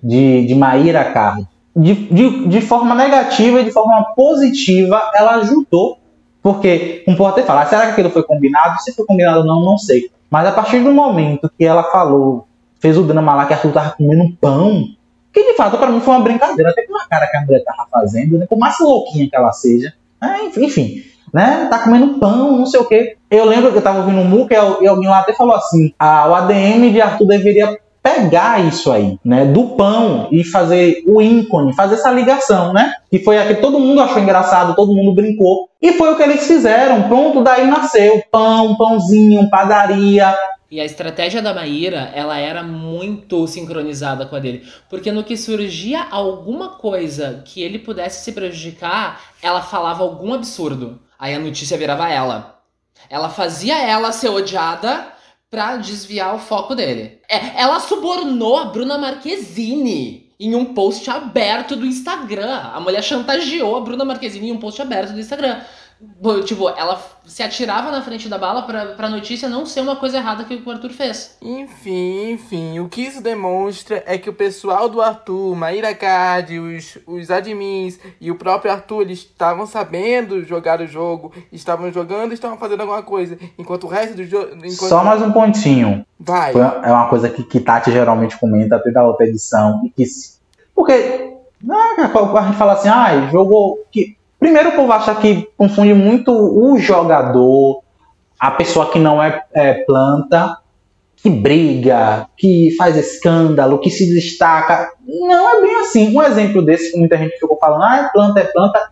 De, de Maíra Carlos de, de, de forma negativa e de forma positiva, ela ajudou. Porque um pode até falar, será que aquilo foi combinado? Se foi combinado ou não, não sei. Mas a partir do momento que ela falou, fez o drama lá que Arthur tava comendo pão, que de fato para mim foi uma brincadeira, até pela cara que a mulher tava fazendo, né? por mais louquinha que ela seja. É, enfim, né? Tá comendo pão, não sei o quê. Eu lembro que eu tava ouvindo um MUC e alguém lá até falou assim: ah, o ADM de Arthur deveria pegar isso aí, né, do pão e fazer o ícone, fazer essa ligação, né? Que foi a que todo mundo achou engraçado, todo mundo brincou. E foi o que eles fizeram. Pronto, daí nasceu pão, pãozinho, padaria. E a estratégia da Maíra, ela era muito sincronizada com a dele. Porque no que surgia alguma coisa que ele pudesse se prejudicar, ela falava algum absurdo. Aí a notícia virava ela. Ela fazia ela ser odiada pra desviar o foco dele. É, ela subornou a Bruna Marquezine em um post aberto do Instagram. A mulher chantageou a Bruna Marquezine em um post aberto do Instagram. Tipo, ela se atirava na frente da bala pra, pra notícia não ser uma coisa errada que o Arthur fez. Enfim, enfim, o que isso demonstra é que o pessoal do Arthur, Maíra Card, os, os admins e o próprio Arthur, eles estavam sabendo jogar o jogo, estavam jogando e estavam fazendo alguma coisa. Enquanto o resto do jogo. Enquanto... Só mais um pontinho. Vai. É uma coisa que, que Tati geralmente comenta até da outra edição. E que. Porque. Ah, a gente fala assim, ah, jogou. Que, Primeiro, o povo acha que confunde muito o jogador, a pessoa que não é, é planta, que briga, que faz escândalo, que se destaca. Não é bem assim. Um exemplo desse muita gente ficou falando, ah, é planta, é planta.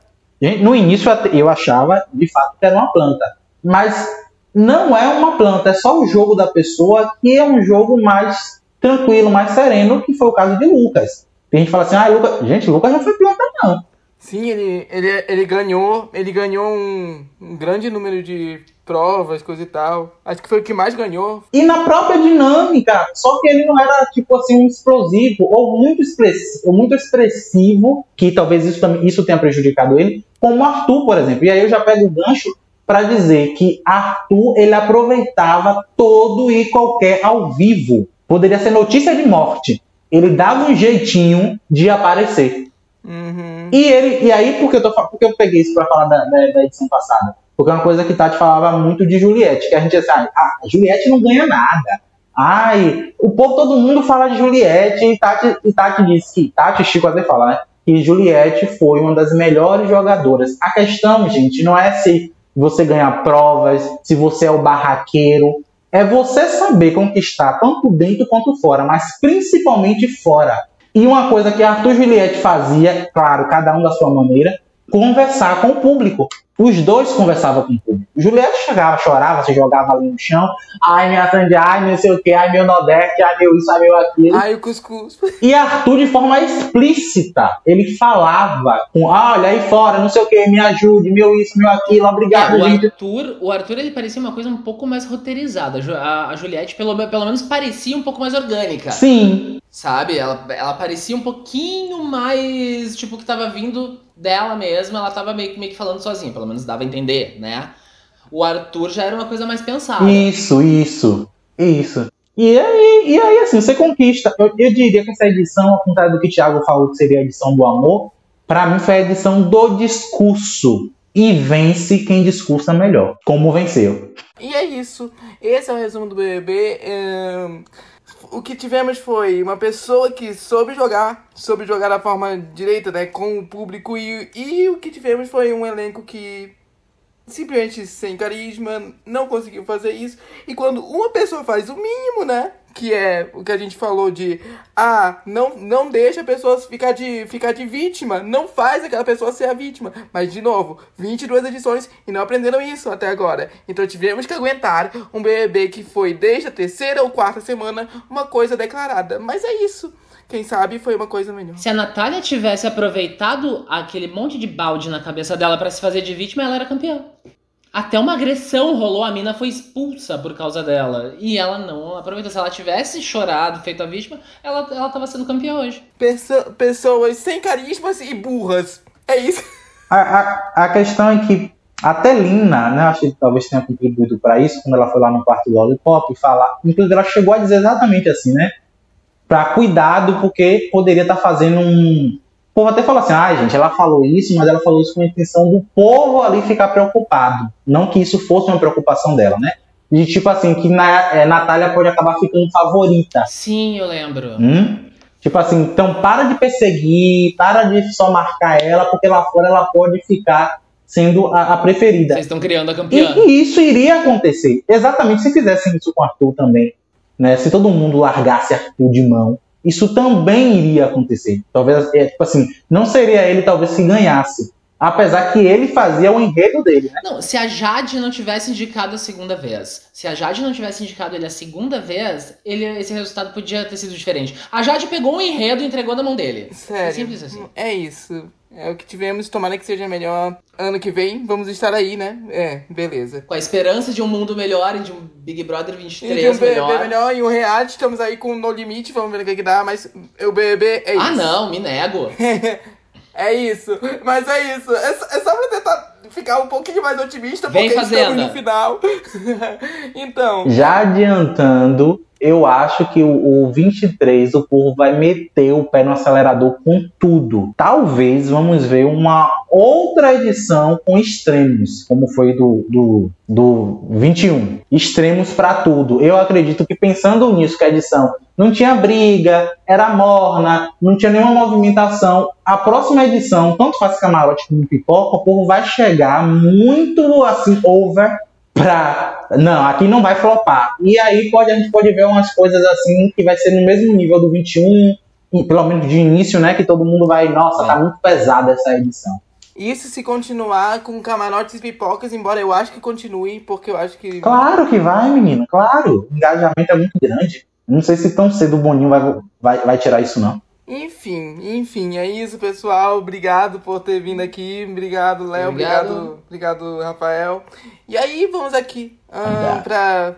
No início eu achava de fato que era uma planta. Mas não é uma planta, é só o jogo da pessoa que é um jogo mais tranquilo, mais sereno, que foi o caso de Lucas. Tem gente que fala assim, ah, Lucas. Gente, Lucas não foi planta, não. Sim, ele, ele, ele ganhou, ele ganhou um, um, grande número de provas, coisa e tal. Acho que foi o que mais ganhou. E na própria dinâmica, só que ele não era tipo assim um explosivo ou muito expressivo, ou muito expressivo, que talvez isso isso tenha prejudicado ele, como Arthur, por exemplo. E aí eu já pego o gancho para dizer que Arthur ele aproveitava todo e qualquer ao vivo. Poderia ser notícia de morte. Ele dava um jeitinho de aparecer. Uhum. E ele, e aí, porque eu, tô, porque eu peguei isso pra falar da, da, da, edição passada? Porque é uma coisa que Tati falava muito de Juliette, que a gente assim, ah, a Juliette não ganha nada. Ai, o povo, todo mundo fala de Juliette, e Tati, e Tati disse que, Tati Chico até falar, né, que Juliette foi uma das melhores jogadoras. A questão, gente, não é se você ganhar provas, se você é o barraqueiro, é você saber conquistar tanto dentro quanto fora, mas principalmente fora. E uma coisa que Arthur Juliette fazia, claro, cada um da sua maneira, conversar com o público. Os dois conversavam com o público. Juliette chegava, chorava, se jogava ali no chão. Ai, minha Sandy, ai, não sei o que, ai, meu Nordeste, ai, meu isso, ai, meu aquilo. Ai, o cuscuz. E Arthur, de forma explícita, ele falava com, ah, olha aí fora, não sei o que, me ajude, meu isso, meu aquilo, obrigado, é, o Arthur, o Arthur, ele parecia uma coisa um pouco mais roteirizada. A, a Juliette, pelo, pelo menos, parecia um pouco mais orgânica. Sim. Sabe? Ela, ela parecia um pouquinho mais, tipo, que tava vindo dela mesma, ela tava meio, meio que falando sozinha, pelo menos dava a entender, né? O Arthur já era uma coisa mais pensada. Isso, isso, isso. E aí, e aí assim, você conquista. Eu, eu diria que essa edição, ao contrário do que o Thiago falou que seria a edição do amor, para mim foi a edição do discurso. E vence quem discursa melhor. Como venceu. E é isso. Esse é o resumo do BBB. É o que tivemos foi uma pessoa que soube jogar, soube jogar da forma direita, né, com o público, e, e o que tivemos foi um elenco que simplesmente sem carisma, não conseguiu fazer isso. E quando uma pessoa faz o mínimo, né? Que é o que a gente falou de ah, não, não deixa a pessoa ficar de, ficar de vítima, não faz aquela pessoa ser a vítima. Mas, de novo, 22 edições e não aprenderam isso até agora. Então tivemos que aguentar um BBB que foi desde a terceira ou quarta semana uma coisa declarada. Mas é isso. Quem sabe foi uma coisa melhor. Se a Natália tivesse aproveitado aquele monte de balde na cabeça dela para se fazer de vítima, ela era campeã. Até uma agressão rolou, a mina foi expulsa por causa dela. E ela não aproveitou. Se ela tivesse chorado, feito a vítima, ela, ela tava sendo campeã hoje. Perso pessoas sem carismas e burras. É isso. A, a, a questão é que até Lina, né, acho que talvez tenha contribuído para isso, quando ela foi lá no quarto do Lollipop falar. Inclusive, ela chegou a dizer exatamente assim, né? Pra cuidado, porque poderia estar tá fazendo um, o povo até fala assim, ah, gente, ela falou isso, mas ela falou isso com a intenção do povo ali ficar preocupado. Não que isso fosse uma preocupação dela, né? De tipo assim, que na, é, Natália pode acabar ficando favorita. Sim, eu lembro. Hum? Tipo assim, então para de perseguir, para de só marcar ela, porque lá fora ela pode ficar sendo a, a preferida. Vocês estão criando a campeã. E, e, isso iria acontecer. Exatamente se fizessem isso com Arthur também. Né? Se todo mundo largasse Arthur de mão isso também iria acontecer. Talvez, é, tipo assim, não seria ele talvez que ganhasse. Apesar que ele fazia o enredo dele, né? Não, se a Jade não tivesse indicado a segunda vez, se a Jade não tivesse indicado ele a segunda vez, ele, esse resultado podia ter sido diferente. A Jade pegou um enredo e entregou na mão dele. Sério. É simples assim. É isso. É o que tivemos, tomara que seja melhor ano que vem. Vamos estar aí, né? É, beleza. Com a esperança de um mundo melhor e de um Big Brother 23 e de um melhor. melhor. E um reality, estamos aí com No Limite, vamos ver o que, que dá, mas o BBB é ah, isso. Ah, não, me nego. é isso, mas é isso. É, é só pra tentar ficar um pouquinho mais otimista, Vem porque fazenda. estamos no final. então. Já adiantando, eu acho que o, o 23 o povo vai meter o pé no acelerador com tudo. Talvez vamos ver uma outra edição com extremos, como foi do, do, do 21. Extremos para tudo. Eu acredito que pensando nisso, que a edição não tinha briga, era morna, não tinha nenhuma movimentação. A próxima edição, tanto faz camarote como pipoca, o povo vai chegar muito assim over pra. Não, aqui não vai flopar. E aí pode, a gente pode ver umas coisas assim que vai ser no mesmo nível do 21, pelo menos de início, né? Que todo mundo vai, nossa, tá muito pesada essa edição. Isso se continuar com camarotes e pipocas, embora eu acho que continue, porque eu acho que. Claro que vai, menino, claro. O engajamento é muito grande. Não sei se tão cedo o Boninho vai, vai, vai tirar isso, não. Enfim, enfim, é isso, pessoal. Obrigado por ter vindo aqui. Obrigado, Léo. Obrigado. obrigado. obrigado, Rafael. E aí, vamos aqui um, para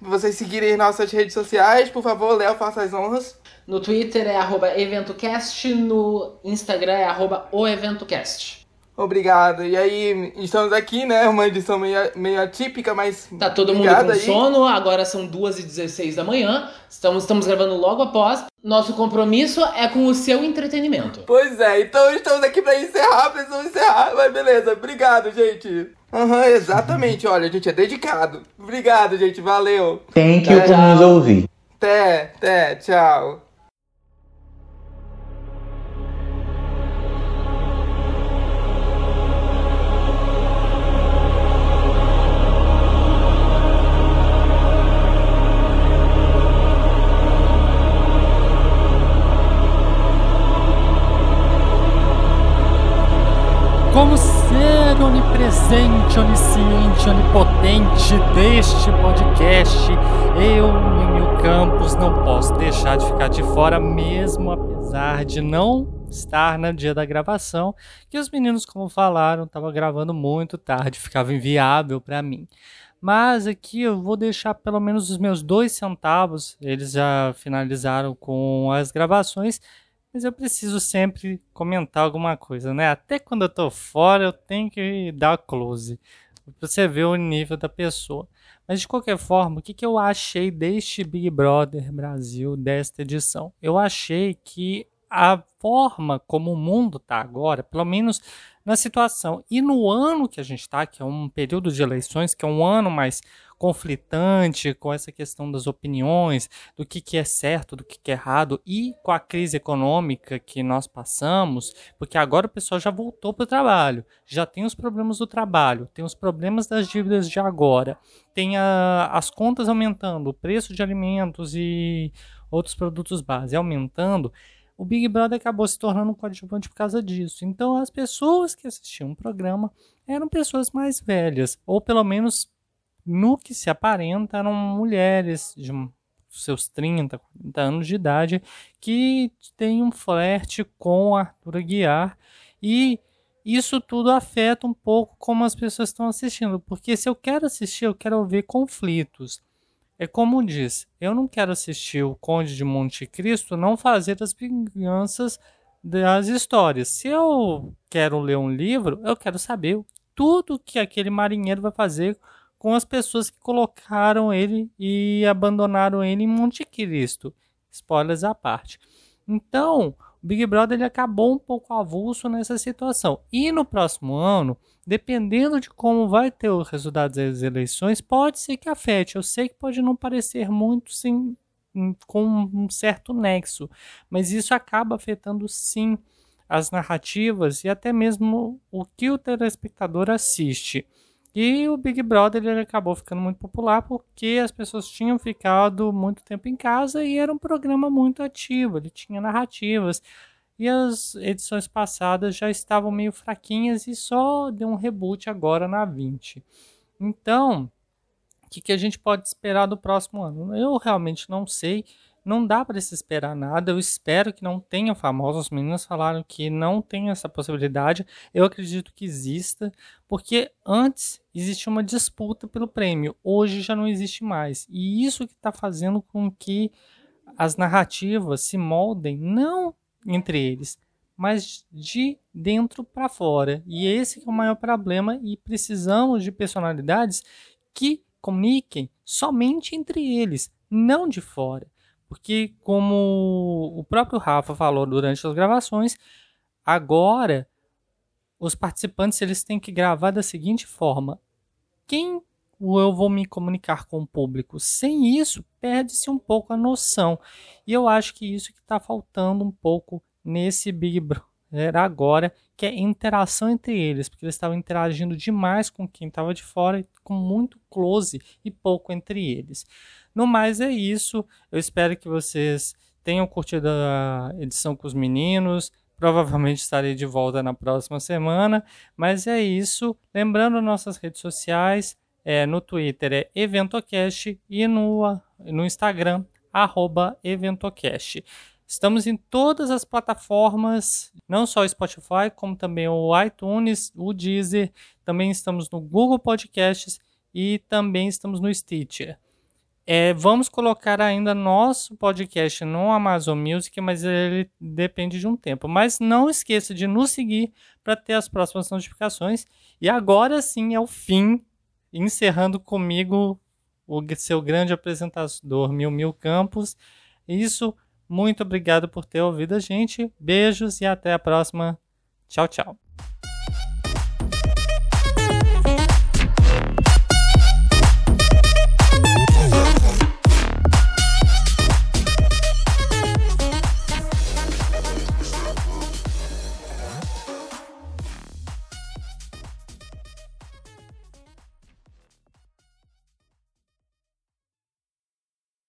vocês seguirem nossas redes sociais. Por favor, Léo, faça as honras. No Twitter é arroba EventoCast, no Instagram é arroba OEventoCast. Obrigado. E aí, estamos aqui, né? Uma edição meio, meio atípica, mas. Tá todo mundo com aí. sono, agora são 2h16 da manhã. Estamos, estamos gravando logo após. Nosso compromisso é com o seu entretenimento. Pois é, então estamos aqui para encerrar, precisamos encerrar. Mas beleza, obrigado, gente. Aham, uhum, exatamente. Olha, a gente é dedicado. Obrigado, gente. Valeu. Tem que nos ouvir. Até, até, tchau. Onipresente, onisciente, onipotente deste podcast, eu, Mimil Campos, não posso deixar de ficar de fora, mesmo apesar de não estar no dia da gravação, que os meninos, como falaram, estavam gravando muito tarde, ficava inviável para mim. Mas aqui eu vou deixar pelo menos os meus dois centavos. Eles já finalizaram com as gravações mas eu preciso sempre comentar alguma coisa, né? Até quando eu tô fora, eu tenho que dar close para você ver o nível da pessoa. Mas de qualquer forma, o que, que eu achei deste Big Brother Brasil desta edição? Eu achei que a forma como o mundo está agora, pelo menos na situação e no ano que a gente está, que é um período de eleições, que é um ano mais conflitante com essa questão das opiniões, do que, que é certo, do que, que é errado, e com a crise econômica que nós passamos, porque agora o pessoal já voltou para o trabalho, já tem os problemas do trabalho, tem os problemas das dívidas de agora, tem a, as contas aumentando, o preço de alimentos e outros produtos base aumentando, o Big Brother acabou se tornando um coadjuvante por causa disso. Então, as pessoas que assistiam o programa eram pessoas mais velhas, ou pelo menos no que se aparenta eram mulheres de seus 30, 40 anos de idade que têm um flerte com Arthur Aguiar e isso tudo afeta um pouco como as pessoas estão assistindo, porque se eu quero assistir, eu quero ver conflitos. É como diz, eu não quero assistir o Conde de Monte Cristo não fazer as vinganças das histórias. Se eu quero ler um livro, eu quero saber tudo que aquele marinheiro vai fazer com as pessoas que colocaram ele e abandonaram ele em Monte Cristo. Spoilers à parte. Então, o Big Brother ele acabou um pouco avulso nessa situação. E no próximo ano, dependendo de como vai ter o resultado das eleições, pode ser que afete. Eu sei que pode não parecer muito sim, com um certo nexo, mas isso acaba afetando sim as narrativas e até mesmo o que o telespectador assiste. E o Big Brother ele acabou ficando muito popular porque as pessoas tinham ficado muito tempo em casa e era um programa muito ativo, ele tinha narrativas. E as edições passadas já estavam meio fraquinhas e só deu um reboot agora na 20. Então, o que, que a gente pode esperar do próximo ano? Eu realmente não sei. Não dá para se esperar nada. Eu espero que não tenha famosos. Os meninos falaram que não tem essa possibilidade. Eu acredito que exista, porque antes existia uma disputa pelo prêmio. Hoje já não existe mais. E isso que está fazendo com que as narrativas se moldem não entre eles, mas de dentro para fora. E esse é o maior problema e precisamos de personalidades que comuniquem somente entre eles, não de fora. Porque, como o próprio Rafa falou durante as gravações, agora os participantes eles têm que gravar da seguinte forma: quem eu vou me comunicar com o público? Sem isso, perde-se um pouco a noção. E eu acho que isso que está faltando um pouco nesse Big Brother agora, que é interação entre eles, porque eles estavam interagindo demais com quem estava de fora, com muito close e pouco entre eles. No mais é isso. Eu espero que vocês tenham curtido a edição com os meninos. Provavelmente estarei de volta na próxima semana. Mas é isso. Lembrando nossas redes sociais. É, no Twitter é Eventocast e no, no Instagram, arroba Eventocast. Estamos em todas as plataformas, não só o Spotify, como também o iTunes, o Deezer. Também estamos no Google Podcasts e também estamos no Stitcher. É, vamos colocar ainda nosso podcast no Amazon Music, mas ele depende de um tempo. Mas não esqueça de nos seguir para ter as próximas notificações. E agora sim é o fim, encerrando comigo o seu grande apresentador Mil Mil Campos. Isso, muito obrigado por ter ouvido a gente. Beijos e até a próxima. Tchau, tchau.